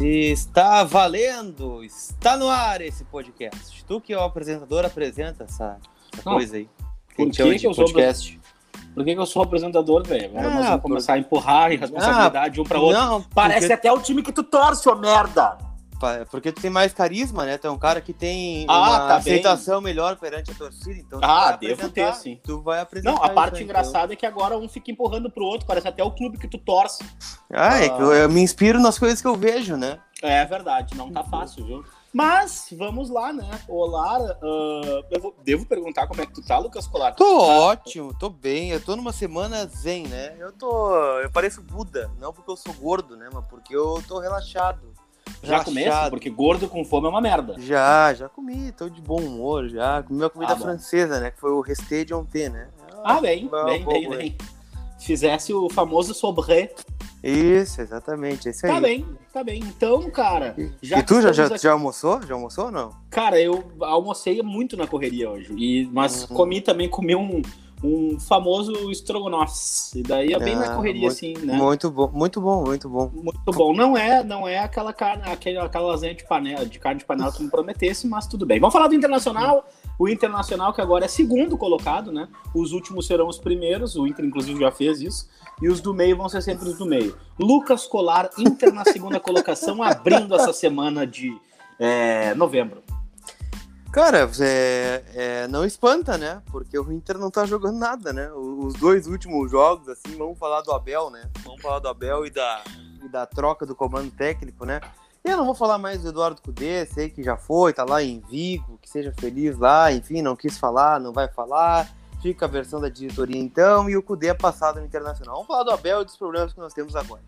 Está valendo! Está no ar esse podcast. Tu que é o apresentador apresenta essa, essa Não, coisa aí. Por a que que eu sou podcast. Por que, que eu sou apresentador, velho? Agora Ah, nós vamos por- começar a empurrar em responsabilidade um pra outro. Não, Parece porque, até o time que tu torce, ô merda! Porque tu tem mais carisma, né? Tu é um cara que tem Ah, uma tá bem. aceitação melhor perante a torcida. Então Ah, devo ter, sim. Tu vai apresentar. Não, a parte aí, engraçada é que agora um fica empurrando pro outro, parece até o clube que tu torce. então. Ah, é que eu, eu me inspiro nas coisas que eu vejo, né? É verdade, não tá fácil, viu? Mas, vamos lá, né? Olá, ah, eu vou- devo perguntar como é que tu tá, Lucas Colar? Tô Tá- ótimo, tô bem. Eu tô numa semana zen, né? Eu tô. Eu pareço Buda, não porque eu sou gordo, né? Mas porque eu tô relaxado. Já começa? Porque gordo com fome é uma merda. Já, já comi, tô de bom humor, já. Comi uma comida Ah, francesa, né? Que foi o resté de ontem, né? Ah, bem, Boa, bem, boa, bem, boa. bem. Fizesse o famoso sobre. Isso, exatamente, esse aí. Tá bem, tá bem. Então, cara, E, já e tu já, já, aqui- já almoçou? Já almoçou ou não? Cara, eu almocei muito na correria hoje. E, mas Uhum. comi também, comi um, um famoso estrogonofe. E daí é bem Ah, na correria, muito- assim, né? Muito bom, muito bom, muito bom. Muito bom. Não é, não é aquela carne, aquela, aquela lasanha de panela, de carne de panela que me prometesse, mas tudo bem. Vamos falar do Internacional. O Internacional que agora é segundo colocado, né? Os últimos serão os primeiros. O Inter inclusive já fez isso. E os do meio vão ser sempre os do meio. Lucas Colar, Inter na segunda colocação, abrindo essa semana de é, novembro. Cara, é, é, não espanta, né? Porque o Inter não tá jogando nada, né? Os dois últimos jogos, assim, vamos falar do Abel, né? Vamos falar do Abel e da, e da troca do comando técnico, né? E eu não vou falar mais do Eduardo Cudê, sei que já foi, tá lá em Vigo, que seja feliz lá, enfim, não quis falar, não vai falar. Fica a versão da diretoria então, e o Cudê é passado no Internacional. Vamos falar do Abel e dos problemas que nós temos agora.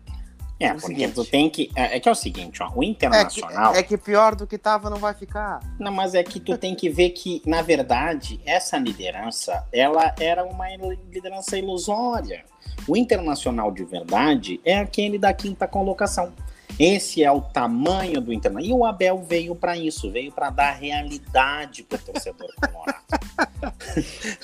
É, o porque seguinte. tu tem que. É, é que é o seguinte, ó. O É que, Internacional. é que pior do que tava não vai ficar. Não, mas é que tu tem que ver que, na verdade, essa liderança, ela era uma liderança ilusória. O internacional de verdade é aquele da quinta colocação. Esse é o tamanho do internacional. E o Abel veio para isso, veio para dar realidade pro torcedor colorado.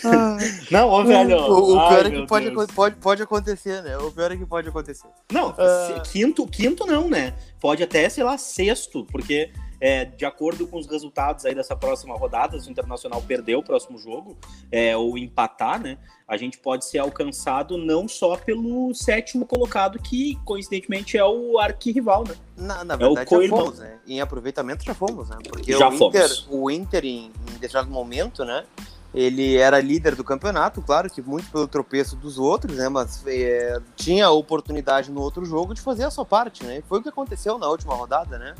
Não, ô velho. O, o ai, pior é que pode, Deus. pode, pode acontecer, né? O pior é que pode acontecer. Não, se- quinto, quinto não, né? Pode até, sei lá, sexto, porque é, de acordo com os resultados aí dessa próxima rodada, se o Internacional perder o próximo jogo, é, ou empatar, né? A gente pode ser alcançado não só pelo sétimo colocado, que coincidentemente é o arquirrival, né? Na, na É o verdade, já co-irmão. fomos, né? Em aproveitamento já fomos, né? Porque Já o Inter, fomos. o Inter em, em determinado momento, né? Ele era líder do campeonato, claro que muito pelo tropeço dos outros, né? Mas é, tinha a oportunidade no outro jogo de fazer a sua parte, né? E Foi o que aconteceu na última rodada, né?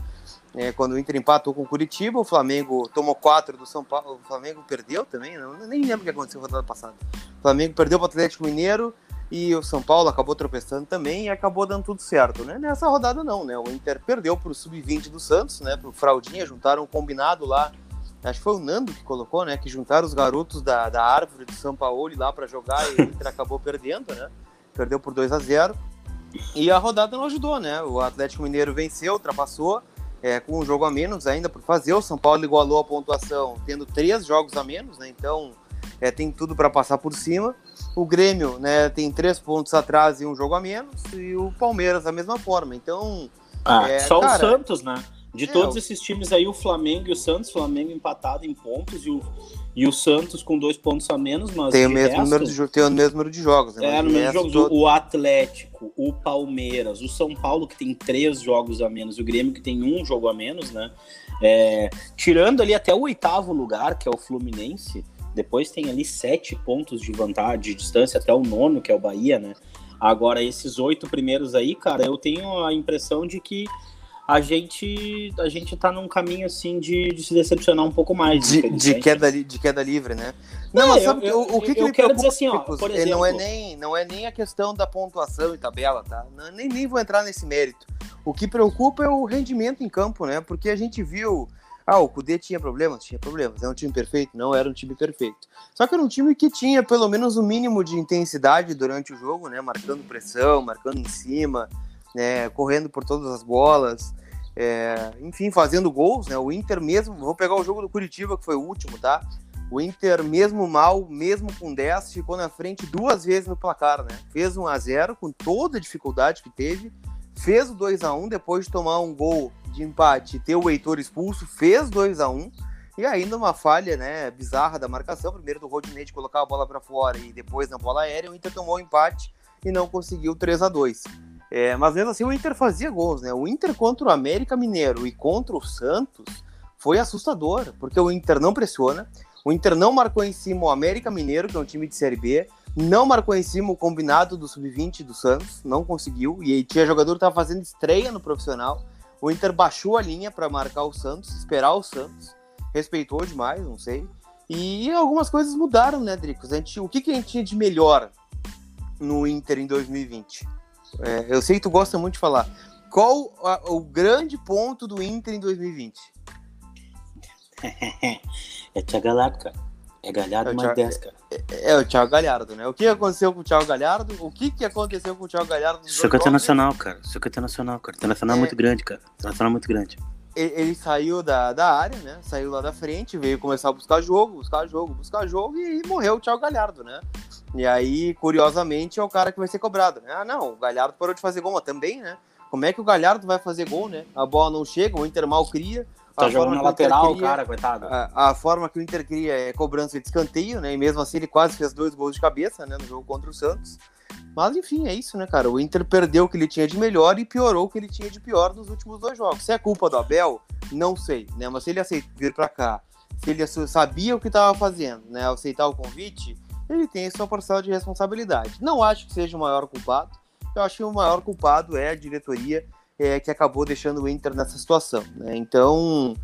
É, quando o Inter empatou com o Curitiba, o Flamengo tomou quatro do São Paulo. O Flamengo perdeu também, não, nem lembro o que aconteceu na rodada passada. O Flamengo perdeu para o Atlético Mineiro e o São Paulo acabou tropeçando também e acabou dando tudo certo, né? Nessa rodada não, né? O Inter perdeu para o sub-20 do Santos, né? Para o Fraldinha, juntaram um combinado lá. Acho que foi o Nando que colocou, né? Que juntaram os garotos da, da árvore do São Paulo lá para jogar e o Inter acabou perdendo, né? Perdeu por 2 a 0 E a rodada não ajudou, né? O Atlético Mineiro venceu, ultrapassou, é, com um jogo a menos ainda por fazer. O São Paulo igualou a pontuação tendo três jogos a menos, né? Então é, tem tudo para passar por cima. O Grêmio né, tem três pontos atrás e um jogo a menos. E o Palmeiras da mesma forma. Então, Ah, É, só cara, o Santos, né? De é, todos esses times aí, o Flamengo e o Santos, Flamengo empatado em pontos e o, e o Santos com dois pontos a menos, mas tem o, mesmo resto- número de, tem o mesmo número de jogos. Né? É, no mesmo jogo, todo- o Atlético, o Palmeiras, o São Paulo, que tem três jogos a menos, o Grêmio, que tem um jogo a menos, né? É, tirando ali até o oitavo lugar, que é o Fluminense, depois tem ali sete pontos de vantagem, de distância até o nono, que é o Bahia, né? Agora, esses oito primeiros aí, cara, eu tenho a impressão de que a gente, a gente tá num caminho, assim, de, de se decepcionar um pouco mais. de, de, queda, de queda livre, né? Não, Não, mas eu- sabe eu- o, que, eu que me quero preocupa, dizer assim, ó, Picos, por ele não é exemplo- nem não é nem a questão da pontuação e tabela, tá? Não, nem, nem vou entrar nesse mérito. O que preocupa é o rendimento em campo, né? Porque a gente viu ah, o Cudê tinha problemas? Tinha problemas. É um time perfeito? Não era um time perfeito. Só que era um time que tinha pelo menos o um mínimo de intensidade durante o jogo, né? Marcando pressão, marcando em cima, né? correndo por todas as bolas. é, enfim, fazendo gols, né? O Inter mesmo, vou pegar o jogo do Curitiba, que foi o último, tá? O Inter, mesmo mal, mesmo com 10, ficou na frente duas vezes no placar, né? Fez 1 a 0 com toda a dificuldade que teve, fez o 2 a 1 depois de tomar um gol de empate ter o Heitor expulso, fez 2 a 1 e ainda uma falha né, bizarra da marcação, primeiro do Rodinei de colocar a bola para fora e depois na bola aérea, o Inter tomou o empate e não conseguiu 3 a 2 é, Mas mesmo assim o Inter fazia gols, né? O Inter contra o América Mineiro e contra o Santos foi assustador, porque o Inter não pressiona, o Inter não marcou em cima o América Mineiro, que é um time de Série B, não marcou em cima o combinado do Sub-20 do Santos, não conseguiu. E tinha jogador que estava fazendo estreia no profissional. O Inter baixou a linha para marcar o Santos, esperar o Santos. Respeitou demais, não sei. E algumas coisas mudaram, né, Dricos? A gente, o que, que a gente tinha de melhor no Inter em 2020? É, eu sei que tu gosta muito de falar. Qual a, o grande ponto do Inter em 2020? é Thiago Galhardo, cara. É Galhardo é mais Thiago, 10, cara. É, é, o Thiago Galhardo, né? O que aconteceu com o Thiago Galhardo? O que, que aconteceu com o Thiago Galhardo? Isso é internacional, cara. Isso é internacional, cara. Internacional é, é muito grande, cara. Internacional é muito grande. Ele, ele, saiu da, da área, né? Saiu lá da frente, veio começar a buscar jogo, buscar jogo, buscar jogo e, e morreu o Thiago Galhardo, né? E aí, curiosamente, é o cara que vai ser cobrado, né? Ah, não, o Galhardo parou de fazer gol, mas também, né? Como é que o Galhardo vai fazer gol, né? A bola não chega, o Inter mal cria, Tá jogando na lateral, cria, cara, coitado. A, a, forma que o Inter cria é cobrança de escanteio, né? E mesmo assim ele quase fez dois gols de cabeça, né? No jogo contra o Santos. Mas enfim, é isso, né, cara? O Inter perdeu o que ele tinha de melhor e piorou o que ele tinha de pior nos últimos dois jogos. Se é culpa do Abel, não sei, né? Mas se ele aceita vir para cá, se ele sabia o que estava fazendo, né? Aceitar o convite, ele tem sua parcela de responsabilidade. Não acho que seja o maior culpado. Eu acho que o maior culpado é a diretoria é, que acabou deixando o Inter nessa situação. Né? Então,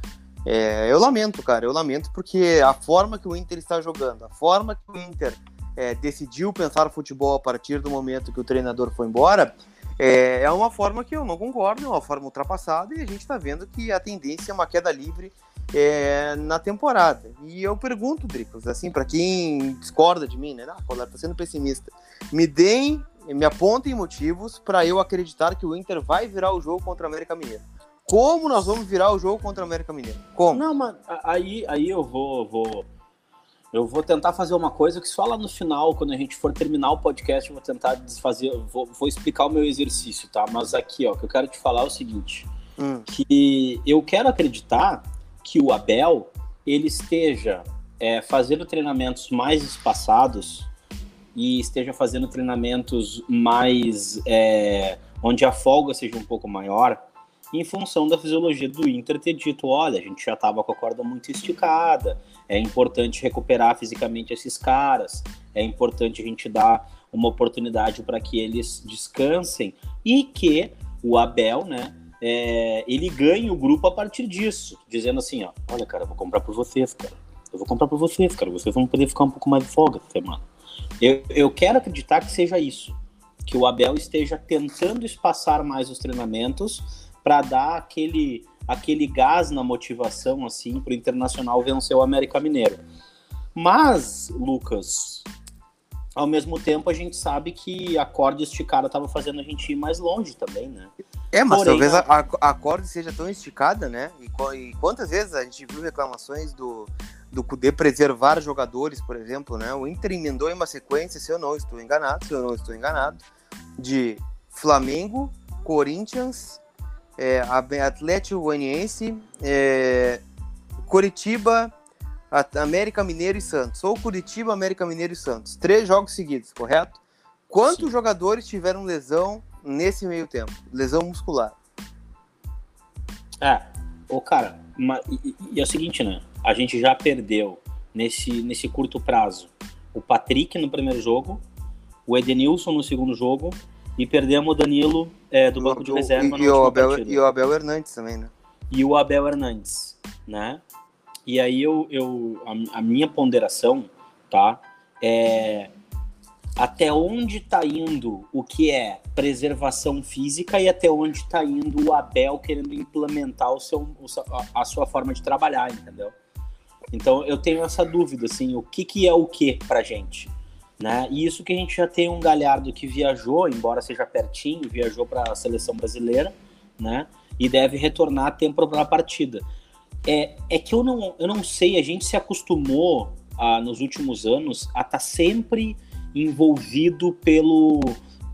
é, eu lamento, cara, eu lamento porque a forma que o Inter está jogando, a forma que o Inter é, decidiu pensar futebol a partir do momento que o treinador foi embora, é, é uma forma que eu não concordo, é uma forma ultrapassada e a gente está vendo que a tendência é uma queda livre é, na temporada. E eu pergunto, Dricos, assim, para quem discorda de mim, né? Ah, Colar, tá sendo pessimista. Me deem me apontem motivos para eu acreditar que o Inter vai virar o jogo contra o América Mineiro. Como nós vamos virar o jogo contra o América Mineiro? Como? Não, mas aí, aí eu vou, vou eu vou tentar fazer uma coisa que só lá no final, quando a gente for terminar o podcast, eu vou tentar desfazer, vou, vou explicar o meu exercício, tá? Mas aqui, ó, o que eu quero te falar é o seguinte, hum. que eu quero acreditar que o Abel ele esteja é, fazendo treinamentos mais espaçados e esteja fazendo treinamentos mais é, onde a folga seja um pouco maior, em função da fisiologia do Inter ter dito, olha, a gente já estava com a corda muito esticada, é importante recuperar fisicamente esses caras, é importante a gente dar uma oportunidade para que eles descansem. E que o Abel, né, é, ele ganhe o grupo a partir disso, dizendo assim, ó, olha, cara, eu vou comprar por vocês, cara, eu vou comprar por vocês, cara, vocês vão poder ficar um pouco mais de folga essa semana. Eu, eu quero acreditar que seja isso, que o Abel esteja tentando espaçar mais os treinamentos para dar aquele, aquele gás na motivação assim para o Internacional vencer o América Mineiro. Mas, Lucas, ao mesmo tempo a gente sabe que a corda esticada estava fazendo a gente ir mais longe também, né? É, mas Porém, talvez a, a corda seja tão esticada, né? E, e quantas vezes a gente viu reclamações do, do Cudê preservar jogadores, por exemplo, né? O Inter emendou em uma sequência, se eu não estou enganado, se eu não estou enganado, de Flamengo, Corinthians, é, Atlético Goianiense, é, Curitiba, América Mineiro e Santos. Ou Curitiba, América Mineiro e Santos. Três jogos seguidos, correto? Quantos Sim. jogadores tiveram lesão nesse meio tempo? Lesão muscular. É, ô cara, uma, e, e é o seguinte, né? a gente já perdeu nesse, nesse curto prazo o Patrick no primeiro jogo, o Edenilson no segundo jogo e perdemos o Danilo é, do banco de reserva e, e o Abel, e o Abel Hernandes também, né? E o Abel Hernandes, né? E aí eu, eu a, a minha ponderação, tá? É até onde está indo o que é preservação física e até onde está indo o Abel querendo implementar o seu, a sua forma de trabalhar, entendeu? Então eu tenho essa dúvida, assim, o que, que é o que pra gente? Né? E isso que a gente já tem um Galhardo que viajou, embora seja pertinho, viajou para a seleção brasileira, né? E deve retornar a tempo para a partida. É, é que eu não, eu não sei, a gente se acostumou a, nos últimos anos a estar tá sempre envolvido pelo,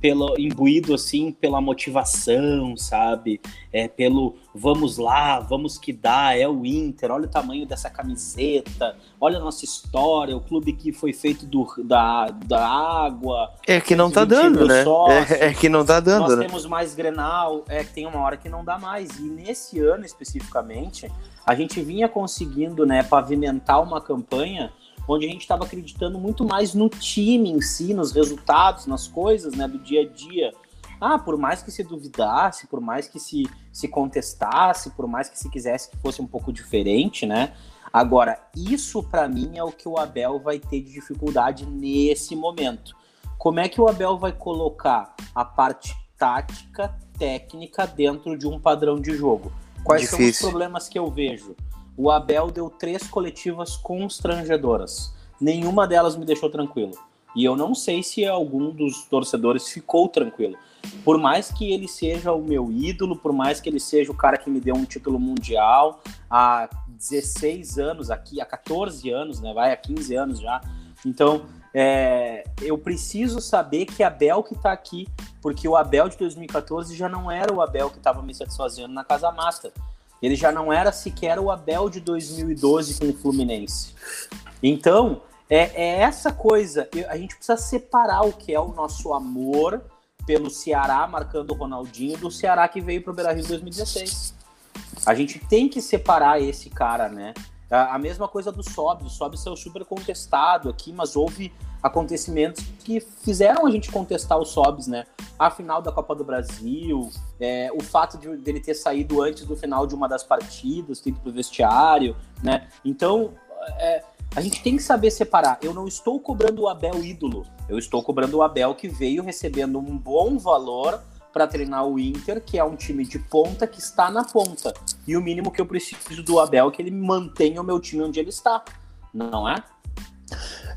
pelo imbuído assim pela motivação, sabe? É pelo vamos lá, vamos que dá, é o Inter, olha o tamanho dessa camiseta, olha a nossa história, o clube que foi feito do, da, da água. É que não tá dando, né? É, é, que não tá dando, nós né? temos mais Grenal, é que tem uma hora que não dá mais. E nesse ano especificamente, a gente vinha conseguindo, né, pavimentar uma campanha onde a gente estava acreditando muito mais no time em si, nos resultados, nas coisas, né, do dia a dia. Ah, por mais que se duvidasse, por mais que se, se contestasse, por mais que se quisesse que fosse um pouco diferente, né? Agora, isso para mim é o que o Abel vai ter de dificuldade nesse momento. Como é que o Abel vai colocar a parte tática, técnica dentro de um padrão de jogo? Quais Difícil. são os problemas que eu vejo? o Abel deu três coletivas constrangedoras. Nenhuma delas me deixou tranquilo. E eu não sei se algum dos torcedores ficou tranquilo. Por mais que ele seja o meu ídolo, por mais que ele seja o cara que me deu um título mundial há 16 anos aqui, há 14 anos, né? Vai há 15 anos já. Então, é, eu preciso saber que Abel que está aqui, porque o Abel de 2014 já não era o Abel que estava me satisfazendo na Casa Master. Ele já não era sequer o Abel de 2012 com o Fluminense. Então, é, é essa coisa. A gente precisa separar o que é o nosso amor pelo Ceará, marcando o Ronaldinho, do Ceará que veio para o Beira-Rio em 2016. A gente tem que separar esse cara, né? A, mesma coisa do Sob. O Sob saiu super contestado aqui, mas houve acontecimentos que fizeram a gente contestar os Sobs, né? A final da Copa do Brasil, é, o fato de dele ter saído antes do final de uma das partidas, ter ido pro vestiário, né? Então, é, a gente tem que saber separar. Eu não estou cobrando o Abel ídolo, eu estou cobrando o Abel que veio recebendo um bom valor para treinar o Inter, que é um time de ponta que está na ponta. E o mínimo que eu preciso do Abel é que ele mantenha o meu time onde ele está, não é?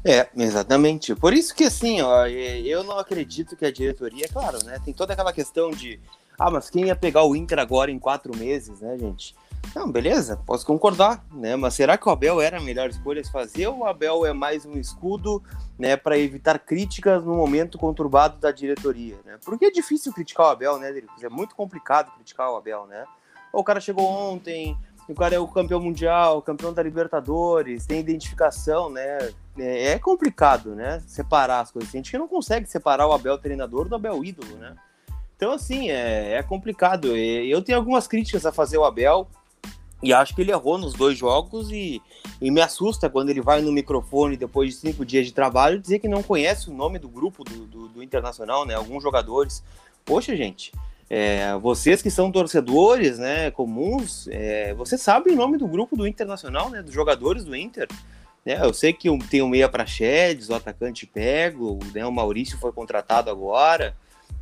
É, exatamente. Por isso que assim, ó, eu não acredito que a diretoria, é claro, né? Tem toda aquela questão de, ah, mas quem ia pegar o Inter agora em quatro meses, né, gente? Não, beleza, posso concordar, né? Mas será que o Abel era a melhor escolha a se fazer ou o Abel é mais um escudo, né, para evitar críticas no momento conturbado da diretoria, né? Porque é difícil criticar o Abel, né? É muito complicado criticar o Abel, né? O cara chegou ontem, o cara é o campeão mundial, campeão da Libertadores, tem identificação, né? É, é complicado, né? Separar as coisas. A gente não consegue separar o Abel treinador do Abel ídolo, né? Então, assim, é, é complicado. Eu tenho algumas críticas a fazer o Abel. E acho que ele errou nos dois jogos e, e, me assusta quando ele vai no microfone depois de cinco dias de trabalho dizer que não conhece o nome do grupo do, do, do Internacional, né? Alguns jogadores. Poxa, gente, é, vocês que são torcedores, né, comuns, é, sabe o nome do grupo do Internacional, né, dos jogadores do Inter. Né? Eu sei que tem o meia para o atacante Pego, né, o Maurício foi contratado agora.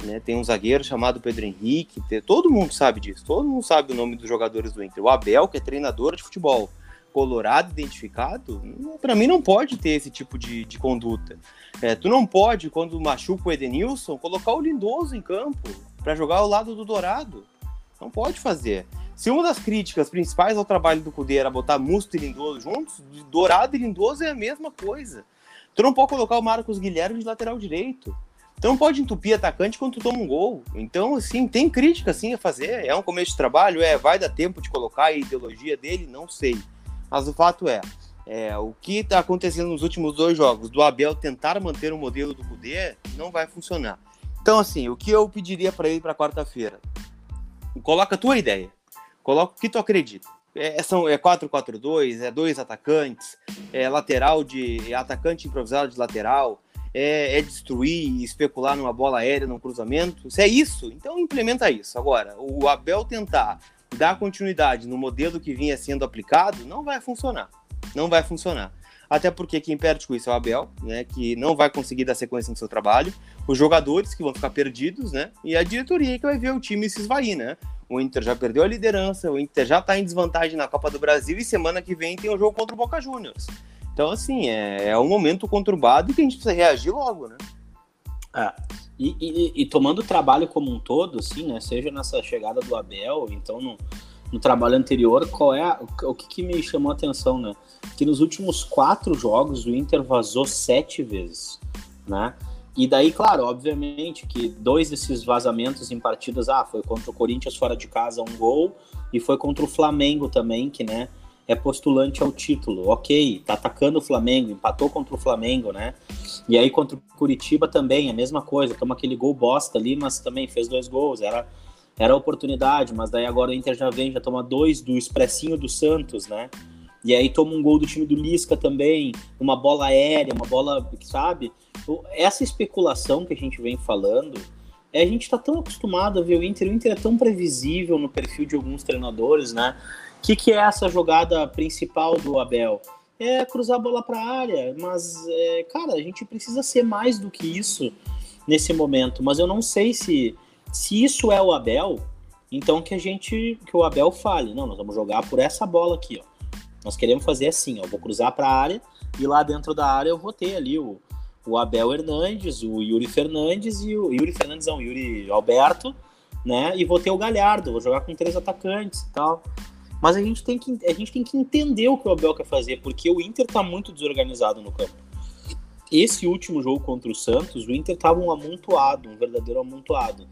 Né, tem um zagueiro chamado Pedro Henrique, todo mundo sabe disso, todo mundo sabe o nome dos jogadores do Inter. O Abel, que é treinador de futebol, colorado identificado, para mim não pode ter esse tipo de, de conduta. É, tu não pode, quando machuca o Edenilson, colocar o Lindoso em campo para jogar ao lado do Dourado. Não pode fazer. Se uma das críticas principais ao trabalho do Cudê era botar Musto e Lindoso juntos, Dourado e Lindoso é a mesma coisa. Tu não pode colocar o Marcos Guilherme de lateral direito. Então pode entupir atacante quando tu toma um gol. Então, assim, tem crítica sim a fazer. É um começo de trabalho, é, vai dar tempo de colocar a ideologia dele, não sei. Mas o fato é, é o que está acontecendo nos últimos dois jogos, do Abel tentar manter o modelo do Cudê, não vai funcionar. Então, assim, o que eu pediria para ele para quarta-feira? Coloca a tua ideia. Coloca o que tu acredita. É, são, é 4-4-2, é dois atacantes, é lateral de. É atacante improvisado de lateral, é, é destruir, especular numa bola aérea, num cruzamento. Se é isso, então implementa isso. Agora, o Abel tentar dar continuidade no modelo que vinha sendo aplicado, não vai funcionar. Não vai funcionar. Até porque quem perde com isso é o Abel, né, que não vai conseguir dar sequência no seu trabalho, os jogadores que vão ficar perdidos, né, e a diretoria que vai ver o time se esvair, né. O Inter já perdeu a liderança, o Inter já está em desvantagem na Copa do Brasil e semana que vem tem o um jogo contra o Boca Juniors. Então, assim, é, é um momento conturbado que a gente precisa reagir logo, né. É. E, e, e, tomando o trabalho como um todo, assim, né? Seja nessa chegada do Abel, então no, no trabalho anterior, qual é a, o que, que, me chamou a atenção, né? Que nos últimos quatro jogos o Inter vazou sete vezes, né? E daí, claro, obviamente que dois desses vazamentos em partidas, ah, foi contra o Corinthians fora de casa um gol e foi contra o Flamengo também, que, né, é postulante ao título. Ok, tá atacando o Flamengo, empatou contra o Flamengo, né? E aí contra o Curitiba também, a mesma coisa, toma aquele gol bosta ali, mas também fez dois gols, era era oportunidade, mas daí agora o Inter já vem, já toma dois do expressinho do Santos, né? E aí toma um gol do time do Lisca também, uma bola aérea, uma bola, sabe? Essa especulação que a gente vem falando, é, a gente está tão acostumado a ver o Inter, o Inter é tão previsível no perfil de alguns treinadores, né? O que, que é essa jogada principal do Abel? É cruzar a bola para a área, mas, é, cara, a gente precisa ser mais do que isso nesse momento. Mas eu não sei se, se isso é o Abel, então que a gente, que o Abel fale, não, nós vamos jogar por essa bola aqui, ó. Nós queremos fazer assim, ó, eu vou cruzar para a área e lá dentro da área eu vou ter ali o, o Abel Hernandes, o Yuri Fernandes e o Yuri Fernandes, não, o Yuri Alberto, né? E vou ter o Galhardo, vou jogar com três atacantes e tal. Mas a gente tem que, a gente tem que entender o que o Abel quer fazer, porque o Inter tá muito desorganizado no campo. Esse último jogo contra o Santos, o Inter tava um amontoado, um verdadeiro amontoado.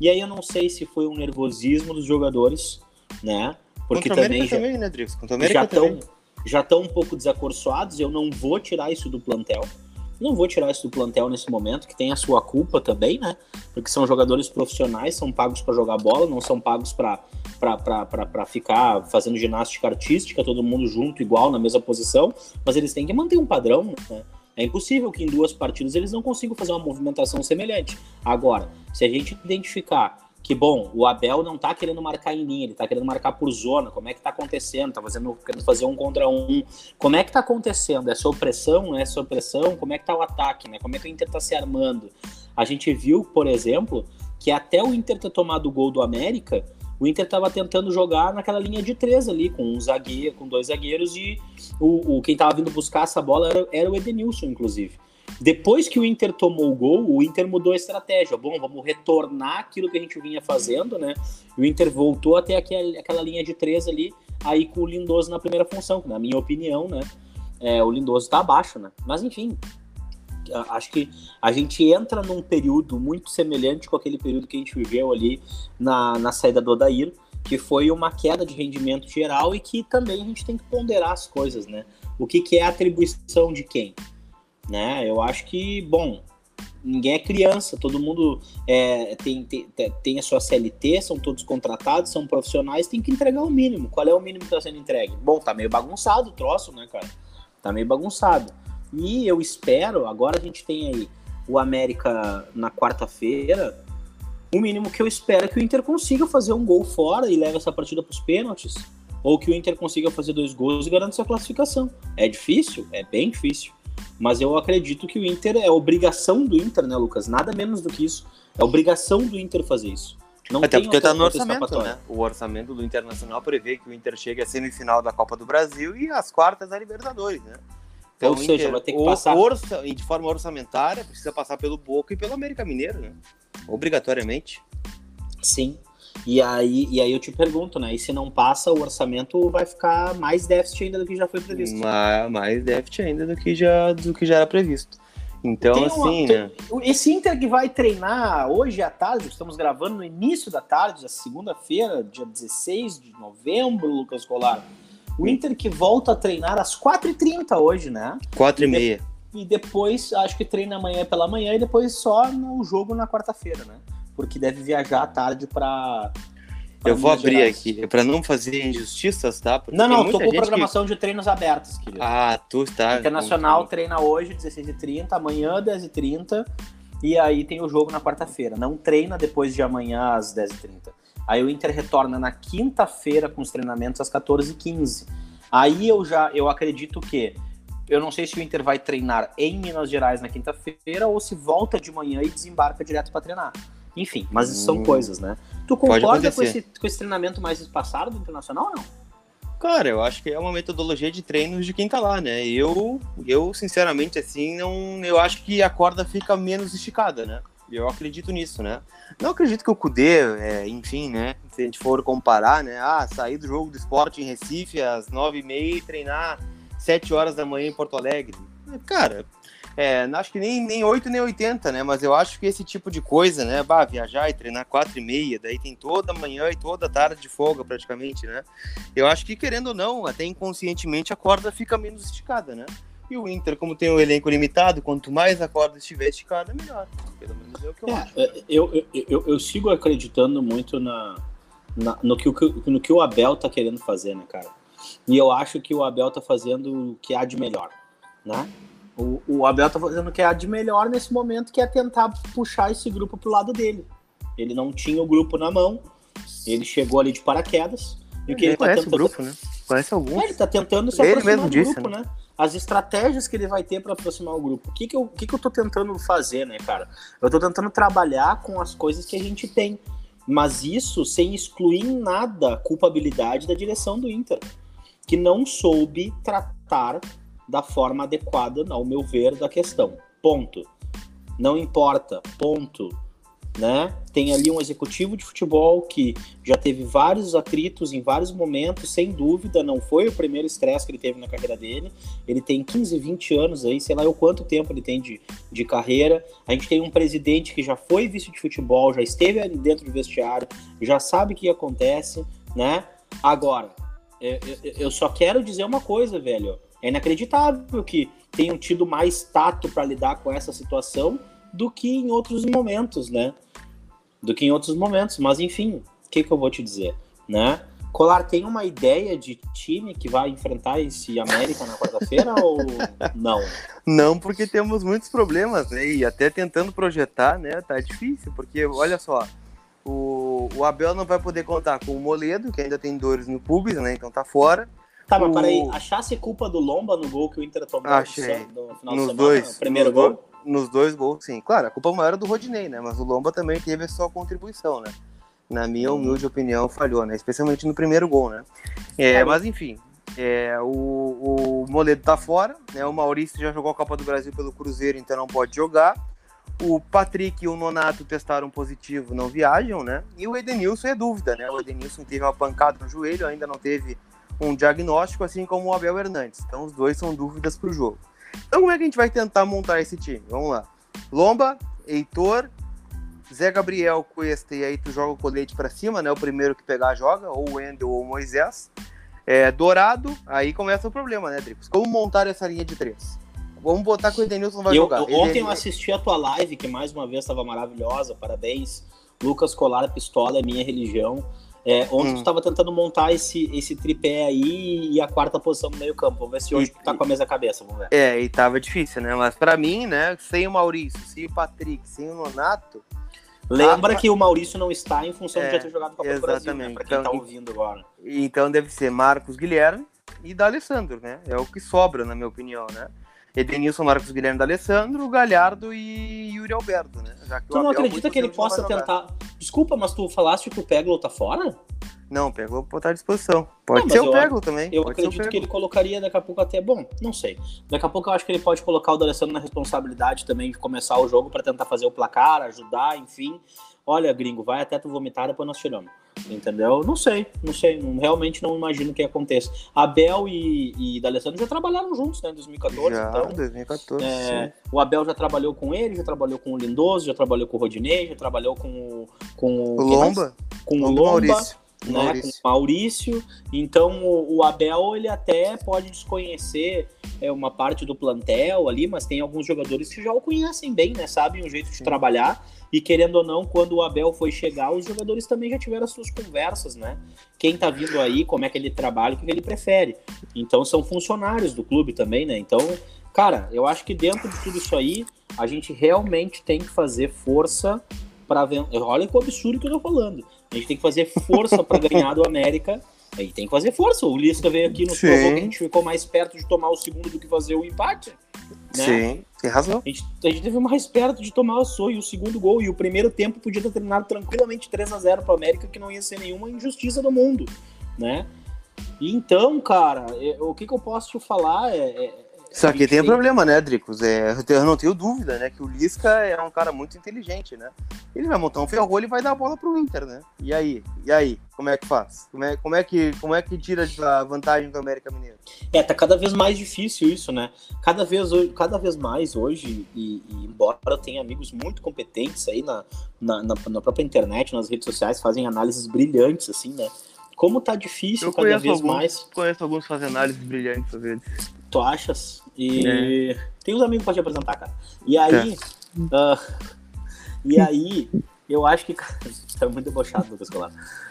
E aí eu não sei se foi um nervosismo dos jogadores, né? Porque Contra também, já, também, né, Drix? Contra já estão já estão um pouco desacorçoados. Eu não vou tirar isso do plantel. Não vou tirar isso do plantel nesse momento, que tem a sua culpa também, né? Porque são jogadores profissionais, são pagos para jogar bola, não são pagos para ficar fazendo ginástica artística, todo mundo junto, igual, na mesma posição, mas eles têm que manter um padrão, né? É impossível que em duas partidas eles não consigam fazer uma movimentação semelhante. Agora, se a gente identificar que bom, o Abel não tá querendo marcar em linha, ele tá querendo marcar por zona. Como é que tá acontecendo? Tá fazendo, querendo fazer um contra um. Como é que tá acontecendo? É sob pressão? Não é? Como é que tá o ataque, né? Como é que o Inter tá se armando? A gente viu, por exemplo, que até o Inter ter tomado o gol do América, o Inter estava tentando jogar naquela linha de três ali, com um zagueiro, com dois zagueiros, e o, o quem estava vindo buscar essa bola era, era o Edenilson, inclusive. Depois que o Inter tomou o gol, o Inter mudou a estratégia. Bom, vamos retornar aquilo que a gente vinha fazendo, né? O Inter voltou até aquela linha de três ali, aí com o Lindoso na primeira função, na minha opinião, né? É, o Lindoso tá abaixo, né? Mas enfim, acho que a gente entra num período muito semelhante com aquele período que a gente viveu ali na, na saída do Odair, que foi uma queda de rendimento geral e que também a gente tem que ponderar as coisas, né? O que, que é atribuição de quem? Né? Eu acho que, bom, ninguém é criança, todo mundo é, tem, tem, tem a sua CLT, são todos contratados, são profissionais, tem que entregar o mínimo. Qual é o mínimo que está sendo entregue? Bom, tá meio bagunçado o troço, né, cara? Tá meio bagunçado. E eu espero, agora a gente tem aí o América na quarta-feira, o mínimo que eu espero é que o Inter consiga fazer um gol fora e leve essa partida para os pênaltis, ou que o Inter consiga fazer dois gols e garante sua classificação. É difícil? É bem difícil. Mas eu acredito que o Inter é obrigação do Inter, né, Lucas? Nada menos do que isso. É obrigação do Inter fazer isso. Não Até porque está no orçamento, né? O orçamento do Internacional prevê que o Inter chegue à semifinal da Copa do Brasil e às quartas da Libertadores, né? Então, Ou seja, Inter, vai ter que passar. Orça, de forma orçamentária, precisa passar pelo Boca e pelo América Mineiro, né? Obrigatoriamente. Sim. E aí, e aí eu te pergunto, né? E se não passa, o orçamento vai ficar mais déficit ainda do que já foi previsto. Mais, mais déficit ainda do que já, do que já era previsto. Então, tem assim, uma, né? Esse Inter que vai treinar hoje à tarde, estamos gravando no início da tarde, segunda-feira, dia 16 de novembro, Lucas Colar. O Inter que volta a treinar às 4h30 hoje, né? 4h30. E, e depois, acho que treina amanhã pela manhã e depois só no jogo na quarta-feira, né? Porque deve viajar à tarde para. Eu vou abrir Gerais. aqui, para não fazer injustiças, tá? Porque não, não, tô com programação que... de treinos abertos, querido. Ah, tu está. Internacional com... treina hoje, 16h30, amanhã, 10h30, e aí tem o jogo na quarta-feira. Não treina depois de amanhã, às 10h30. Aí o Inter retorna na quinta-feira com os treinamentos às 14h15. Aí eu já eu acredito que. Eu não sei se o Inter vai treinar em Minas Gerais na quinta-feira ou se volta de manhã e desembarca direto para treinar. Enfim, mas isso são hum. coisas, né? Tu concorda com esse, com esse treinamento mais espaçado do Internacional ou não? Cara, eu acho que é uma metodologia de treinos de quem tá lá, né? Eu, eu sinceramente, assim, não. Eu acho que a corda fica menos esticada, né? Eu acredito nisso, né? Não acredito que o Cudê, é, enfim, né? Se a gente for comparar, né? Ah, sair do jogo do esporte em Recife às nove e meia e treinar sete horas da manhã em Porto Alegre. Cara, É, acho que nem, nem 8 nem 80, né? Mas eu acho que esse tipo de coisa, né? Bah, viajar e treinar 4 e meia, daí tem toda manhã e toda tarde de folga praticamente, né? Eu acho que, querendo ou não, até inconscientemente a corda fica menos esticada, né? E o Inter, como tem um elenco limitado, quanto mais a corda estiver esticada, melhor. Pelo menos é o que eu é, acho. É, eu, eu, eu, eu, sigo acreditando muito na, na, no, que, no que o Abel tá querendo fazer, né, cara? E eu acho que o Abel tá fazendo o que há de melhor, né? O, o Abel tá fazendo o que há de melhor nesse momento, que é tentar puxar esse grupo pro lado dele. Ele não tinha o grupo na mão, ele chegou ali de paraquedas. E o que ele, ele tá conhece tentando... o grupo, né? Conhece alguns. É, ele tá tentando se ele aproximar do disse, grupo, né? né? As estratégias que ele vai ter para aproximar o grupo. O que que, eu, o que que eu tô tentando fazer, né, cara? Eu tô tentando trabalhar com as coisas que a gente tem. Mas isso sem excluir em nada a culpabilidade da direção do Inter. Que não soube tratar da forma adequada, ao meu ver, da questão. Ponto. Não importa. Ponto. Né? Tem ali um executivo de futebol que já teve vários atritos em vários momentos, sem dúvida, não foi o primeiro estresse que ele teve na carreira dele. Ele tem 15, 20 anos aí, sei lá o quanto tempo ele tem de, de carreira. A gente tem um presidente que já foi vice de futebol, já esteve dentro do vestiário, já sabe o que acontece, né? Agora, eu, eu só quero dizer uma coisa, velho. É inacreditável que tenham tido mais tato para lidar com essa situação do que em outros momentos, né? Do que em outros momentos. Mas enfim, o que, que eu vou te dizer, né? Colar tem uma ideia de time que vai enfrentar esse América na quarta-feira ou não? Não, porque temos muitos problemas, né? E até tentando projetar, né? Tá difícil, porque olha só, o, o Abel não vai poder contar com o Moledo, que ainda tem dores no pubis, né? Então tá fora. Tá, mas o... peraí, achasse culpa do Lomba no gol que o Inter tomou Achei. no final nos semana, dois, primeiro nos gol? nos dois gols, sim. Claro, a culpa maior era do Rodinei, né? Mas o Lomba também teve a sua contribuição, né? Na minha uhum. humilde opinião, falhou, né? Especialmente no primeiro gol, né? É, mas enfim, é, o, o Moledo tá fora, né? O Maurício já jogou a Copa do Brasil pelo Cruzeiro, então não pode jogar. O Patrick e o Nonato testaram positivo, não viajam, né? E o Edenilson é dúvida, né? O Edenilson teve uma pancada no joelho, ainda não teve um diagnóstico, assim como o Abel Hernandes. Então os dois são dúvidas para o jogo. Então como é que a gente vai tentar montar esse time? Vamos lá. Lomba, Heitor, Zé Gabriel, Cuesta, e aí tu joga o colete para cima, né? O primeiro que pegar joga, ou o Wendel ou o Moisés. É, Dourado, aí começa o problema, né, Dricos? Como montar essa linha de três? Vamos botar que o Edenilson vai eu, jogar. Eu, ontem eu assisti a tua live, que mais uma vez estava maravilhosa, parabéns. Lucas Colar Pistola é minha religião. É, ontem hum. tu estava tentando montar esse, esse tripé aí e a quarta posição no meio campo. Vamos ver se hoje e, tu tá com a mesma cabeça, vamos ver. É, e tava difícil, né? Mas para mim, né, sem o Maurício, sem o Patrick, sem o Nonato... Lembra que o Maurício não está em função é, de já ter jogado Copa exatamente. do Brasil, né? Pra quem então, tá ouvindo agora. Então deve ser Marcos Guilherme e D'Alessandro, né? É o que sobra, na minha opinião, né? Edenilson, Marcos Guilherme D'Alessandro, Galhardo e Yuri Alberto, né? tu não acredita que ele possa tentar. Desculpa, mas tu falaste que o Peglo tá fora? Não, o Peglo estar à disposição. Pode não, ser o Peglo também. Eu pode acredito que ele colocaria daqui a pouco até. Bom, não sei. Daqui a pouco eu acho que ele pode colocar o D'Alessandro na responsabilidade também de começar o jogo para tentar fazer o placar, ajudar, enfim olha, gringo, vai até tu vomitar, depois nós tiramos. Entendeu? Não sei, não sei, não, realmente não imagino que aconteça. Abel e, e D'Alessandro já trabalharam juntos, né, em 2014. Já, então, 2014, é, O Abel já trabalhou com ele, já trabalhou com o Lindoso, já trabalhou com o Rodinei, já trabalhou com o... Com o, o Lomba? Com o Lomba. Maurício. Né, Maurício. com o Maurício. Então o, o, Abel ele até pode desconhecer é, uma parte do plantel ali, mas tem alguns jogadores que já o conhecem bem, né? Sabem o jeito de Sim. trabalhar. E querendo ou não, quando o Abel foi chegar, os jogadores também já tiveram as suas conversas, né? Quem tá vindo aí, como é que ele trabalha, o que ele prefere. Então são funcionários do clube também, né? Então, cara, eu acho que dentro de tudo isso aí, a gente realmente tem que fazer força para ver. Olha que absurdo que eu tô falando. A gente tem que fazer força para ganhar do América. Aí tem que fazer força. O Lisca veio aqui nos provou que a gente ficou mais perto de tomar o segundo do que fazer o empate. Né? Sim, tem razão. A gente, a gente teve mais perto de tomar o sonho, o segundo gol. E o primeiro tempo podia ter terminado tranquilamente 3 a 0 para o América, que não ia ser nenhuma injustiça do mundo, né? Então, cara, é, o que, que eu posso te falar é, é só que tem um problema, né, Dricos? É, eu não tenho dúvida, né? Que o Lisca é um cara muito inteligente, né? ele vai montar um ferrolho e vai dar a bola pro Inter, né? E aí? E aí? Como é que faz? Como é, como é, que, como é que tira a vantagem do América Mineiro? É, tá cada vez mais difícil isso, né? Cada vez, cada vez mais hoje, e, e embora eu tenha amigos muito competentes aí na, na, na, na própria internet, nas redes sociais, fazem análises brilhantes, assim, né? Como tá difícil eu cada vez alguns, mais. Conheço alguns fazem análises brilhantes às vezes. Tu achas? E é. tem uns amigos pra te apresentar, cara. E aí. Uh, e aí, eu acho que. tá muito debochado, Lucas Colar.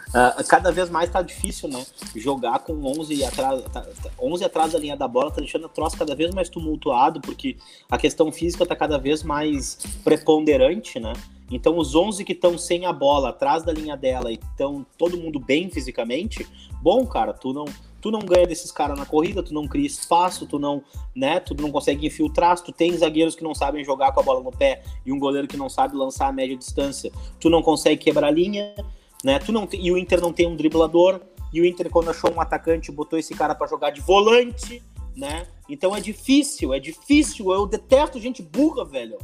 Uh, cada vez mais tá difícil, né? Jogar com 11 atrás, tá, 11 tá, atrás da linha da bola tá deixando o troço cada vez mais tumultuado, porque a questão física tá cada vez mais preponderante, né? Então, os 11 que estão sem a bola atrás da linha dela e estão todo mundo bem fisicamente, bom, cara, tu não tu não ganha desses caras na corrida, tu não cria espaço, tu não, né, tu não consegue infiltrar, tu tem zagueiros que não sabem jogar com a bola no pé e um goleiro que não sabe lançar a média distância, tu não consegue quebrar a linha, né? Tu não e o Inter não tem um driblador, e o Inter quando achou um atacante botou esse cara para jogar de volante, né? Então é difícil, é difícil, eu detesto gente burra, velho.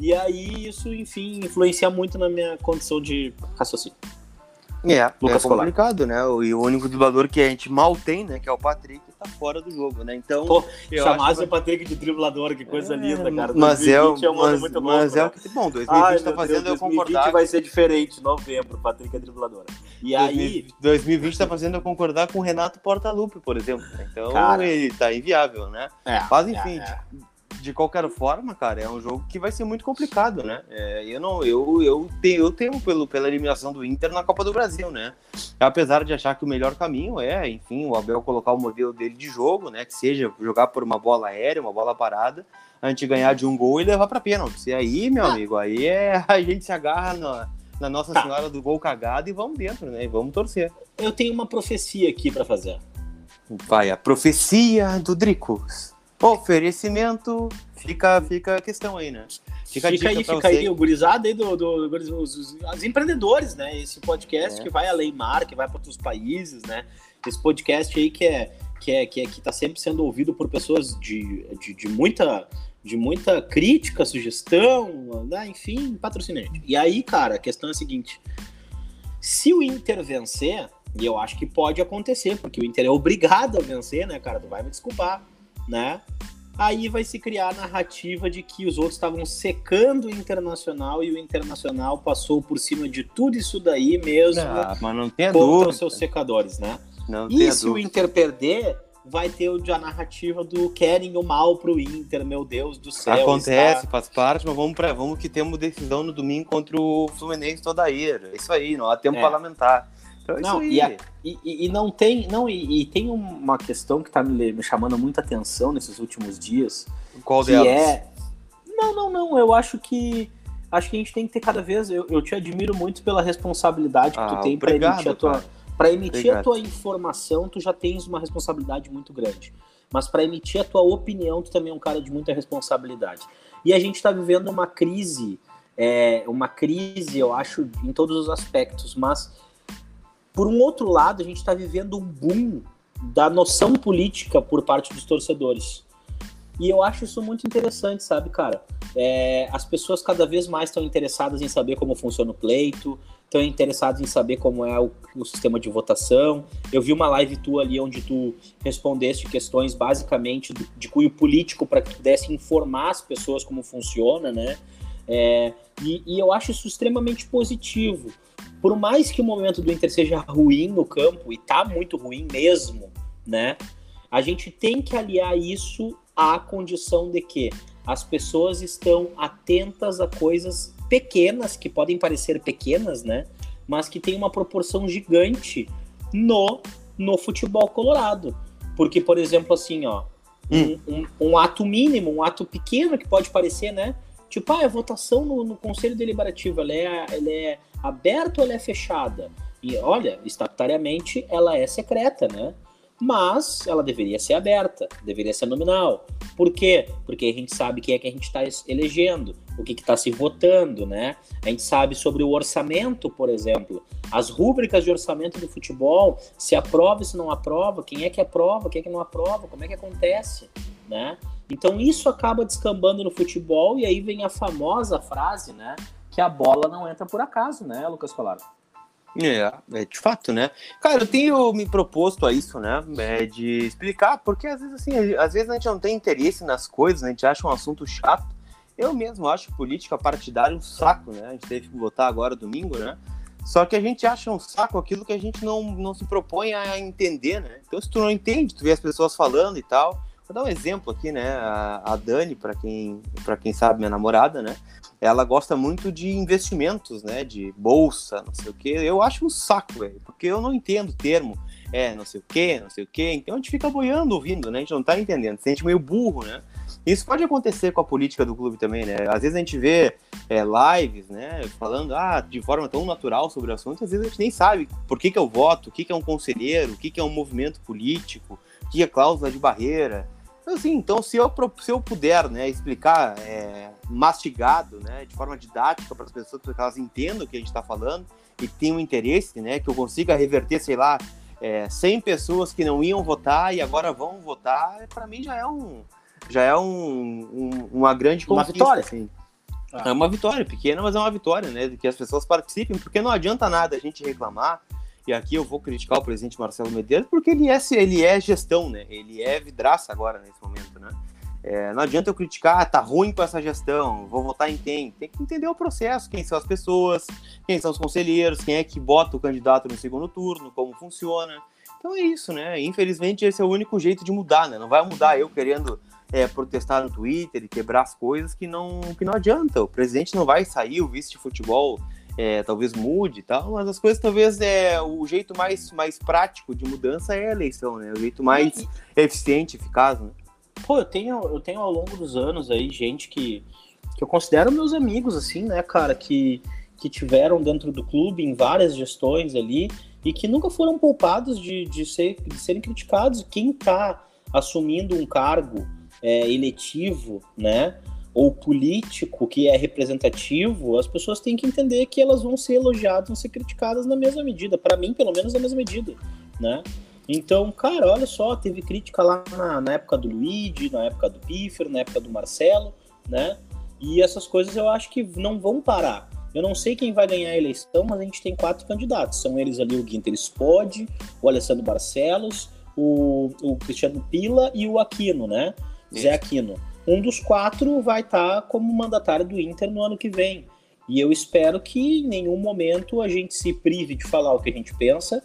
E aí isso, enfim, influencia muito na minha condição de raciocínio. É, Lucas é complicado, né? E o único driblador que a gente mal tem, né? Que é o Patrick, tá fora do jogo, né? Então. Pô, chamasse que... o Patrick de driblador, que coisa é, linda, cara. Mas é, o, é um mas, muito mas é o que. Bom, 2020 Ai, tá fazendo Deus, eu concordar. 2020 vai ser diferente, novembro, o Patrick é driblador. E 2020, aí. 2020 tá fazendo eu concordar com o Renato Portaluppi, por exemplo. Então cara, ele tá inviável, né? É, mas enfim. É, é de qualquer forma, cara, é um jogo que vai ser muito complicado, né? É, eu não, eu, eu, tenho, eu tenho pelo, pela eliminação do Inter na Copa do Brasil, né? Apesar de achar que o melhor caminho é, enfim, o Abel colocar o modelo dele de jogo, né? Que seja jogar por uma bola aérea, uma bola parada, a gente ganhar de um gol e levar para pênalti. E aí, meu amigo, aí é a gente se agarra na, na Nossa tá. Senhora do gol cagado e vamos dentro, né? E vamos torcer. Eu tenho uma profecia aqui para fazer. Vai, a profecia do Dricos. Oferecimento, fica, fica a questão aí, né? Fica, fica aí, fica você. aí, o gurizada aí do, do, do os, os, os, empreendedores, né? Esse podcast é. que vai além mar, que vai para outros países, né? Esse podcast aí que é que é que é, que tá sempre sendo ouvido por pessoas de, de, de muita de muita crítica, sugestão, né? enfim, patrocinante. E aí, cara, a questão é a seguinte: se o Inter vencer, e eu acho que pode acontecer, porque o Inter é obrigado a vencer, né, cara? Tu vai me desculpar né? Aí vai se criar a narrativa de que os outros estavam secando o Internacional e o Internacional passou por cima de tudo isso daí mesmo ah, mas não tem contra dúvida. os seus secadores, né? Não e se dúvida. o Inter perder, vai ter a narrativa do querem o mal pro Inter, meu Deus do céu. Acontece, está... faz parte, mas vamos para vamos que temos decisão no domingo contra o Fluminense toda a ira. Isso aí, não há tempo é. parlamentar. Então, é não, e, a, e, e, não tem, não, e, e, tem uma questão que está me, me, chamando muita atenção nesses últimos dias. Qual que delas? É... Não, não, não. Eu acho que acho que a gente tem que ter cada vez. Eu, eu te admiro muito pela responsabilidade que ah, tu tem para emitir a tua para emitir a tua informação. Tu já tens uma responsabilidade muito grande. Mas para emitir a tua opinião, tu também é um cara de muita responsabilidade. E a gente está vivendo uma crise, é, uma crise, eu acho, em todos os aspectos, mas por um outro lado, a gente está vivendo um boom da noção política por parte dos torcedores. E eu acho isso muito interessante, sabe, cara? É, as pessoas cada vez mais estão interessadas em saber como funciona o pleito, estão interessadas em saber como é o, o, sistema de votação. Eu vi uma live tua ali onde tu respondeste questões basicamente de, cunho político para que pudesse informar as pessoas como funciona, né? É, e, e eu acho isso extremamente positivo por mais que o momento do Inter seja ruim no campo, e tá muito ruim mesmo, né? A gente tem que aliar isso à condição de que as pessoas estão atentas a coisas pequenas, que podem parecer pequenas, né? Mas que tem uma proporção gigante no, no futebol colorado. Porque, por exemplo, assim, ó, hum. um, um, um ato mínimo, um ato pequeno que pode parecer, né? Tipo, ah, a votação no, no Conselho Deliberativo, ela é, ela é aberta ou ela é fechada? E olha, estatutariamente ela é secreta, né? Mas ela deveria ser aberta, deveria ser nominal. Por quê? Porque a gente sabe quem é que a gente está elegendo, o que está se votando, né? A gente sabe sobre o orçamento, por exemplo, as rúbricas de orçamento do futebol, se aprova, se não aprova, quem é que aprova, quem é que não aprova, como é que acontece, né? Então isso acaba descambando no futebol e aí vem a famosa frase, né? Que a bola não entra por acaso, né, Lucas Colar? É, é, de fato, né? Cara, eu tenho me proposto a isso, né? É, de explicar, porque às vezes, assim, às vezes a gente não tem interesse nas coisas, né? a gente acha um assunto chato. Eu mesmo acho política partidária um saco, né? A gente teve que votar agora domingo, né? Só que a gente acha um saco aquilo que a gente não, não se propõe a entender, né? Então, se tu não entende, tu vê as pessoas falando e tal. Vou dar um exemplo aqui, né? A, a Dani, para quem, quem sabe, minha namorada, né? Ela gosta muito de investimentos, né? De bolsa, não sei o quê. Eu acho um saco, velho, porque eu não entendo o termo. É, não sei o quê, não sei o quê. Então a gente fica boiando ouvindo, né? A gente não tá entendendo. Se sente meio burro, né? Isso pode acontecer com a política do clube também, né? Às vezes a gente vê é, lives, né, falando ah, de forma tão natural sobre o assunto, às vezes a gente nem sabe por que, que eu voto, o que, que é um conselheiro, o que, que é um movimento político, o que é cláusula de barreira. Então, assim, então se eu, se eu puder né, explicar é, mastigado, né, de forma didática para as pessoas, para que elas entendam o que a gente está falando e tenham interesse, né, que eu consiga reverter, sei lá, é, 100 pessoas que não iam votar e agora vão votar, para mim já é um, já é um, um, uma grande uma vitória. Assim. Ah. É uma vitória pequena, mas é uma vitória, né? Que as pessoas participem, porque não adianta nada a gente reclamar. E aqui eu vou criticar o presidente Marcelo Medeiros, porque ele é, ele é gestão, né? Ele é vidraça agora nesse momento, né? É, não adianta eu criticar, ah, tá ruim com essa gestão, vou votar em quem? Tem que entender o processo, quem são as pessoas, quem são os conselheiros, quem é que bota o candidato no segundo turno, como funciona. Então é isso, né? Infelizmente esse é o único jeito de mudar, né? Não vai mudar eu querendo é, protestar no Twitter e quebrar as coisas que não, que não adianta. O presidente não vai sair, o vice de futebol é, talvez mude e tal, mas as coisas talvez é o jeito mais, mais prático de mudança é a eleição, né? O jeito mais eficiente, eficaz, né? Pô, eu tenho, eu tenho ao longo dos anos aí gente que, que eu considero meus amigos, assim, né, cara, que, que tiveram dentro do clube em várias gestões ali e que nunca foram poupados de, de, ser, de serem criticados. Quem tá assumindo um cargo é, eletivo, né? Ou político que é representativo, as pessoas têm que entender que elas vão ser elogiadas, vão ser criticadas na mesma medida. Para mim, pelo menos, na mesma medida, né? Então, cara, olha só, teve crítica lá na, na época do Luigi, na época do Piffer, na época do Marcelo, né? E essas coisas eu acho que não vão parar. Eu não sei quem vai ganhar a eleição, mas a gente tem quatro candidatos. São eles ali o Guinter Spode, o Alessandro Barcelos, o, o Cristiano Pila e o Aquino, né? Zé Aquino. Um dos quatro vai estar tá como mandatário do Inter no ano que vem. E eu espero que em nenhum momento a gente se prive de falar o que a gente pensa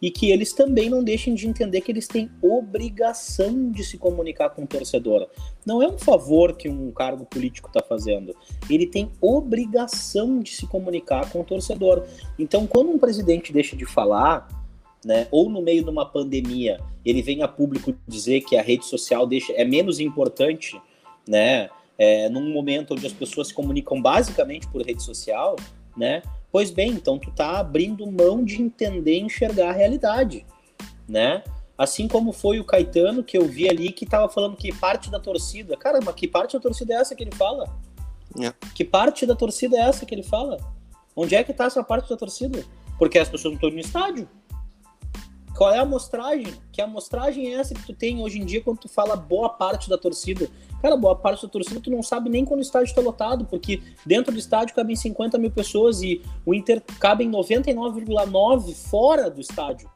e que eles também não deixem de entender que eles têm obrigação de se comunicar com o torcedor. Não é um favor que um cargo político está fazendo. Ele tem obrigação de se comunicar com o torcedor. Então, quando um presidente deixa de falar, né, ou no meio de uma pandemia, ele vem a público dizer que a rede social deixa, é menos importante, né, é, num momento onde as pessoas se comunicam basicamente por rede social, né, pois bem, então tu tá abrindo mão de entender e enxergar a realidade, né, assim como foi o Caetano, que eu vi ali, que tava falando que parte da torcida, caramba, que parte da torcida é essa que ele fala? É. Que parte da torcida é essa que ele fala? Onde é que tá essa parte da torcida? Porque as pessoas não estão no estádio, qual é a amostragem? Que amostragem é essa que tu tem hoje em dia quando tu fala boa parte da torcida? Cara, boa parte da torcida tu não sabe nem quando o estádio está lotado, porque dentro do estádio cabem 50 mil pessoas e o Inter cabe em 99,9 fora do estádio.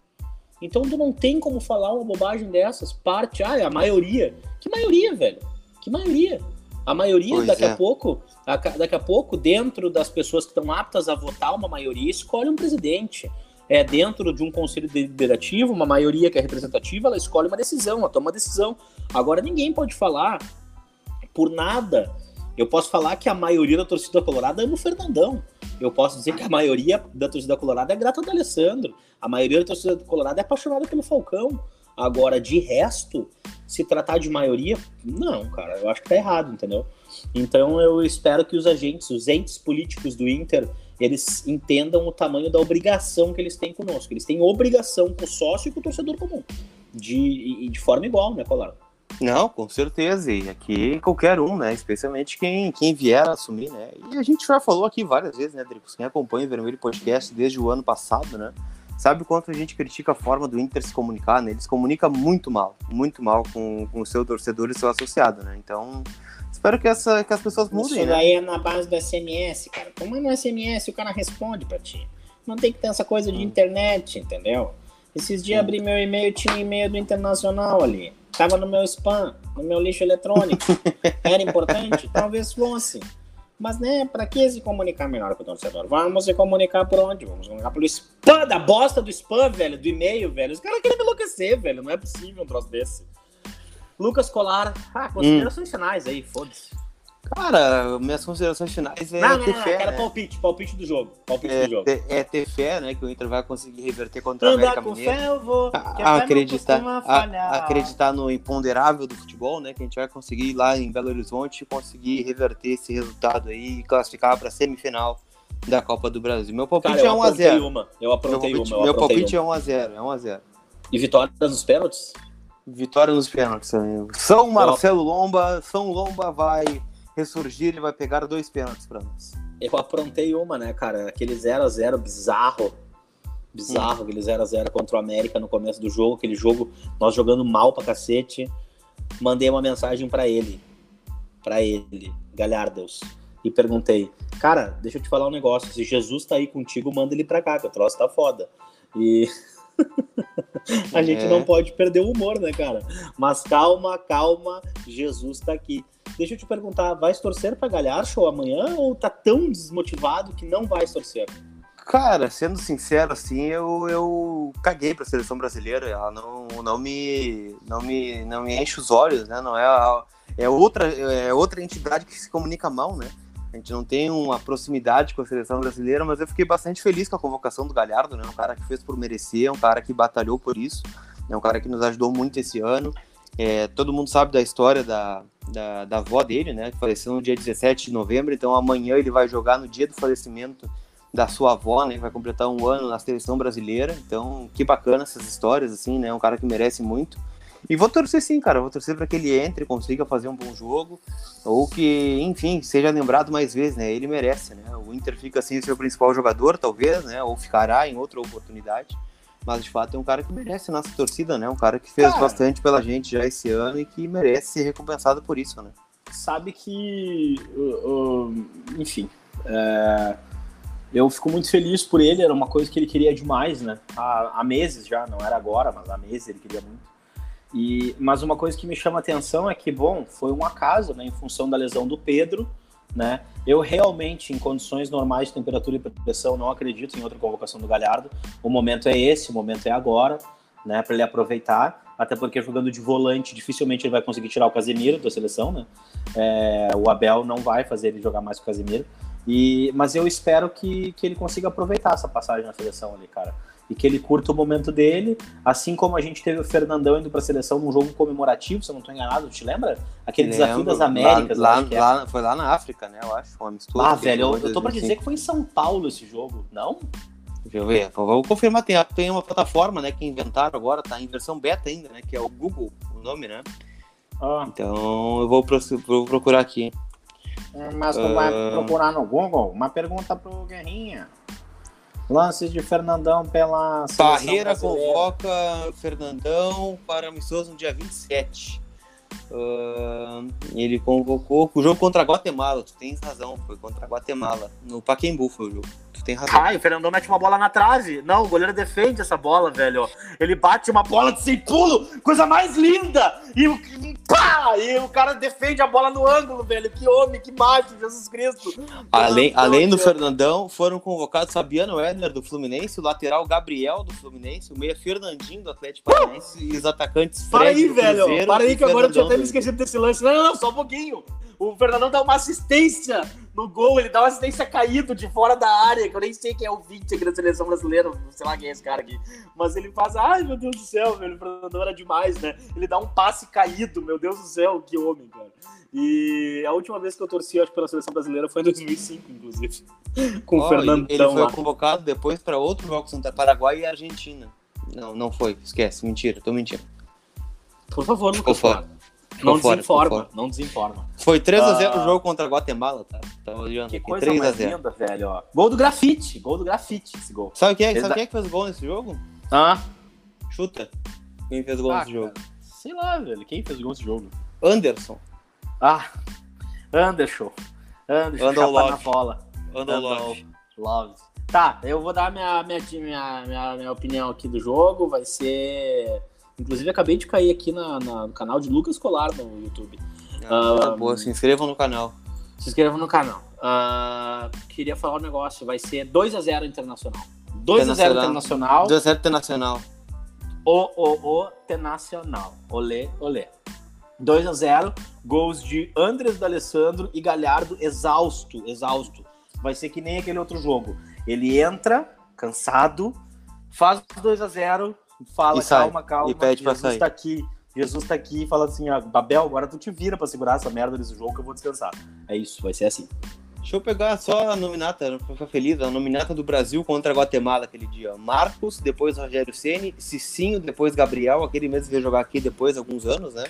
Então tu não tem como falar uma bobagem dessas. Parte, ah, é a maioria. Que maioria, velho? Que maioria? A maioria, pois daqui é. a pouco, daqui a pouco, dentro das pessoas que estão aptas a votar, uma maioria escolhe um presidente é, dentro de um conselho deliberativo, uma maioria que é representativa, ela escolhe uma decisão, ela toma uma decisão. Agora ninguém pode falar por nada. Eu posso falar que a maioria da torcida colorada ama o Fernandão. Eu posso dizer que a maioria da torcida colorada é grata do Alessandro. A maioria da torcida colorada é apaixonada pelo Falcão. Agora, de resto, se tratar de maioria, não, cara, eu acho que tá errado, entendeu? Então eu espero que os agentes, os entes políticos do Inter eles entendam o tamanho da obrigação que eles têm conosco. Eles têm obrigação com o sócio e com o torcedor comum. De, de forma igual, né, Colar? Não, com certeza. E aqui qualquer um, né? Especialmente quem, quem vier a assumir, né? E a gente já falou aqui várias vezes, né, Dricos? Quem acompanha o Vermelho Podcast desde o ano passado, né? Sabe o quanto a gente critica a forma do Inter se comunicar, né? Eles comunicam muito mal, muito mal com, com o seu torcedor e seu associado, né? Então, Espero que, essa, que as pessoas mudem, Isso né? daí é na base do SMS, cara. Como no SMS o cara responde pra ti. Não tem que ter essa coisa de internet, entendeu? Esses dias Sim. abri meu e-mail, tinha um e-mail do Internacional ali. Tava no meu spam, no meu lixo eletrônico. Era importante? Talvez fosse. Mas, né, pra que se comunicar melhor com o torcedor? Vamos se comunicar por onde? Vamos comunicar pelo spam, da bosta do spam, velho, do e-mail, velho. Os caras querem me enlouquecer, velho. Não é possível um troço desse. Lucas Colar, ah, considerações finais aí, foda-se. Cara, minhas considerações finais é Não, não, ter não, fé, quero né? palpite, palpite do jogo. Palpite É do jogo. ter, é ter fé, né? Que o Inter vai conseguir reverter contra Andar América com Mineiro. fé eu vou. A- que a acreditar, a- acreditar no imponderável do futebol, né? Que a gente vai conseguir ir lá em Belo Horizonte conseguir reverter esse resultado aí e classificar para a semifinal da Copa do Brasil. Meu palpite Cara, eu é 1 a aprontei 0. uma. Eu Meu aprontei palpite, uma. Eu meu aprontei palpite uma. é 1 a 0, é 1 a 0. E vitória nos pênaltis? Vitória nos pênaltis. amigo. São Marcelo Lomba, São Lomba vai ressurgir e vai pegar dois pênaltis para nós. Eu aprontei uma, né, cara? Aquele 0x0 bizarro. Bizarro, aquele 0x0 contra o América no começo do jogo. Aquele jogo, nós jogando mal pra cacete. Mandei uma mensagem pra ele. Pra ele, Galhardos. E perguntei, cara, deixa eu te falar um negócio. Se Jesus tá aí contigo, manda ele pra cá, que o troço tá foda. E. A gente É. não pode perder o humor, né, cara? Mas calma, calma, Jesus tá aqui. Deixa eu te perguntar, vai torcer pra Galhardo amanhã ou tá tão desmotivado que não vai torcer? Cara, sendo sincero, assim, eu, eu caguei pra seleção brasileira. Ela não, não, me, não, me, não me enche os olhos, né? Não é, é, outra, é outra entidade que se comunica mal, né? A gente não tem uma proximidade com a seleção brasileira, mas eu fiquei bastante feliz com a convocação do Galhardo, né? Um cara que fez por merecer, um cara que batalhou por isso, é um cara que nos ajudou muito esse ano. É, todo mundo sabe da história da, da, da avó dele, né? Que faleceu no dia 17 de novembro, então amanhã ele vai jogar no dia do falecimento da sua avó, né? Vai completar um ano na seleção brasileira. Então, que bacana essas histórias, assim, né? Um cara que merece muito. E vou torcer sim, cara. Vou torcer para que ele entre, consiga fazer um bom jogo. Ou que, enfim, seja lembrado mais vezes, né? Ele merece, né? O Inter fica sem seu principal jogador, talvez, né? Ou ficará em outra oportunidade. Mas de fato é um cara que merece nossa torcida, né? Um cara que fez Cara. bastante pela gente já esse ano e que merece ser recompensado por isso, né? Sabe que, uh, uh, enfim, é, eu fico muito feliz por ele, era uma coisa que ele queria demais, né? Há, há meses já, não era agora, mas há meses ele queria muito. E, mas uma coisa que me chama atenção é que, bom, foi um acaso, né? Em função da lesão do Pedro, né? Eu realmente, em condições normais de temperatura e pressão, não acredito em outra convocação do Galhardo. O momento é esse, o momento é agora, né? Para ele aproveitar. Até porque jogando de volante, dificilmente ele vai conseguir tirar o Casemiro da seleção, né? É, o Abel não vai fazer ele jogar mais com o Casemiro. E, mas eu espero que, que ele consiga aproveitar essa passagem na seleção ali, cara. E que ele curta o momento dele, assim como a gente teve o Fernandão indo pra seleção num jogo comemorativo, se eu não tô enganado, te lembra? Aquele desafio Lembro, das Américas, Lá, que é. lá, foi lá na África, né? Eu acho. Uma mistura. Ah, velho, eu, eu tô pra 2005. dizer que foi em São Paulo esse jogo, não? Deixa eu ver, vou confirmar. Tem, tem uma plataforma, né, que inventaram agora, tá em versão beta ainda, né, que é o Google, o nome, né? Ah, Então eu vou, vou procurar aqui. mas tu vai Ah. procurar no Google, uma pergunta pro Guerrinha. Lances de Fernandão pela Parreira brasileira. convoca Fernandão para amistoso no dia 27. Ah, ele convocou o jogo contra a Guatemala, tu tens razão, foi contra a Guatemala. No Paquembu foi o jogo, tu tem razão. Ai, o Fernandão mete uma bola na trave. Não, o goleiro defende essa bola, velho. Ele bate uma bola de sem pulo, coisa mais linda. E o pá! E o cara defende a bola no ângulo, velho. Que homem, que mágico, Jesus Cristo. Além, além do. Fernandão, foram convocados Fabiano Edner do Fluminense, o lateral Gabriel do Fluminense, o meia Fernandinho do Atlético Paranaense e os atacantes Fred Para aí, velho. Cruzeiro Para aí que agora eu tinha até me do- esquecido desse lance. Não, não, não, só um pouquinho. O Fernandão dá uma assistência no gol, ele dá uma assistência caído de fora da área, que eu nem sei quem é o 20 aqui da seleção brasileira, sei lá quem é esse cara aqui. Mas ele faz, ai meu Deus do céu, velho, o Fernandão era demais, né? Ele dá um passe caído, meu Deus do céu, que homem, cara. E a última vez que eu torci, acho, pela seleção brasileira foi em 2005, inclusive. Com o Ó, Fernandão Ele foi lá. convocado depois para outro jogo contra Paraguai e Argentina. Não, não foi, esquece, mentira, tô mentindo. Por favor, Ficou Lucas, fora. Ficou Não fora, desinforma, não desinforma. Foi 3x0 Ah. o jogo contra a Guatemala, tá? Tava olhando Que aqui, coisa mais 3x0. linda, velho, ó. Gol do grafite, gol do grafite esse gol. Sabe quem é, sabe quem é que fez gol nesse jogo? Ah, Chuta. Quem fez gol Ah, nesse jogo? sei lá, velho, quem fez gol nesse jogo? Anderson. Ah, Anderson. Anderson, love. na bola. Andou love. Love. Tá, eu vou dar minha, minha, minha, minha, minha opinião aqui do jogo. Vai ser. Inclusive, acabei de cair aqui na, na- no canal de Lucas Colar no YouTube. Ah, Ah, boa, se inscrevam no canal. Se inscrevam no canal. Ah, queria falar um negócio. Vai ser 2x0 Internacional. 2x0 Internacional. 2x0 Internacional. O, o, o Internacional. Olê, olê. 2x0. Gols de Andres D'Alessandro e Galhardo exausto, exausto. Vai ser que nem aquele outro jogo. Ele entra, cansado, faz 2x0, fala, sai. calma, calma. E pede pra Jesus sair. tá aqui. Jesus tá aqui e fala assim, ó, Babel, agora tu te vira pra segurar essa merda desse jogo que eu vou descansar. É isso, vai ser assim. Deixa eu pegar só a nominata, pra ficar feliz, a nominata do Brasil contra a Guatemala aquele dia. Marcos, depois Rogério Ceni, Cicinho, depois Gabriel, aquele mesmo que veio jogar aqui depois, alguns anos, né?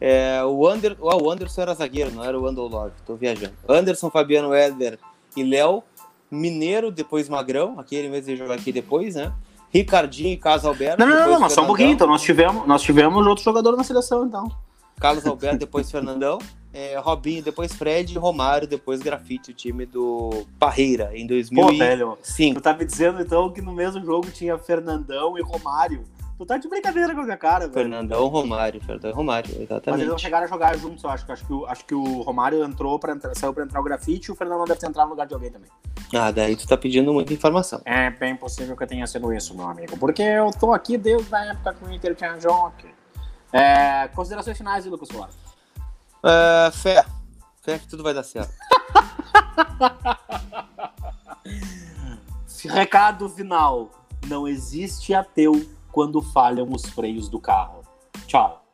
É, o, Ander, ah, o Anderson era zagueiro, não era o Andolov, tô viajando. Anderson, Fabiano Éder e Léo. Mineiro, depois Magrão, aquele mesmo veio jogar aqui depois, né? Ricardinho e Carlos Alberto. Não, não, não, não, mas só um pouquinho. Então nós tivemos, nós tivemos outro jogador na seleção, então. Carlos Alberto, depois Fernandão. É, Robinho, depois Fred Romário, depois Grafite, o time do Parreira, em Pô, 2005. velho, tu tá me dizendo então que no mesmo jogo tinha Fernandão e Romário. Tu tá de brincadeira com a minha cara, velho. Fernandão, Romário, Fernandão, Romário, Mas exatamente. eles não chegaram a jogar juntos, eu acho. Acho que o, acho que o Romário entrou pra entrar, saiu pra entrar o grafite e o Fernandão deve ter entrado no lugar de alguém também. Ah, daí tu tá pedindo muita informação. É bem possível que tenha sido isso, meu amigo. Porque eu tô aqui desde a época que o Inter tinha jockey. É, considerações finais, Lucas Soares. É, fé. Fé que tudo vai dar certo. Recado final. Não existe ateu quando falham os freios do carro. Tchau.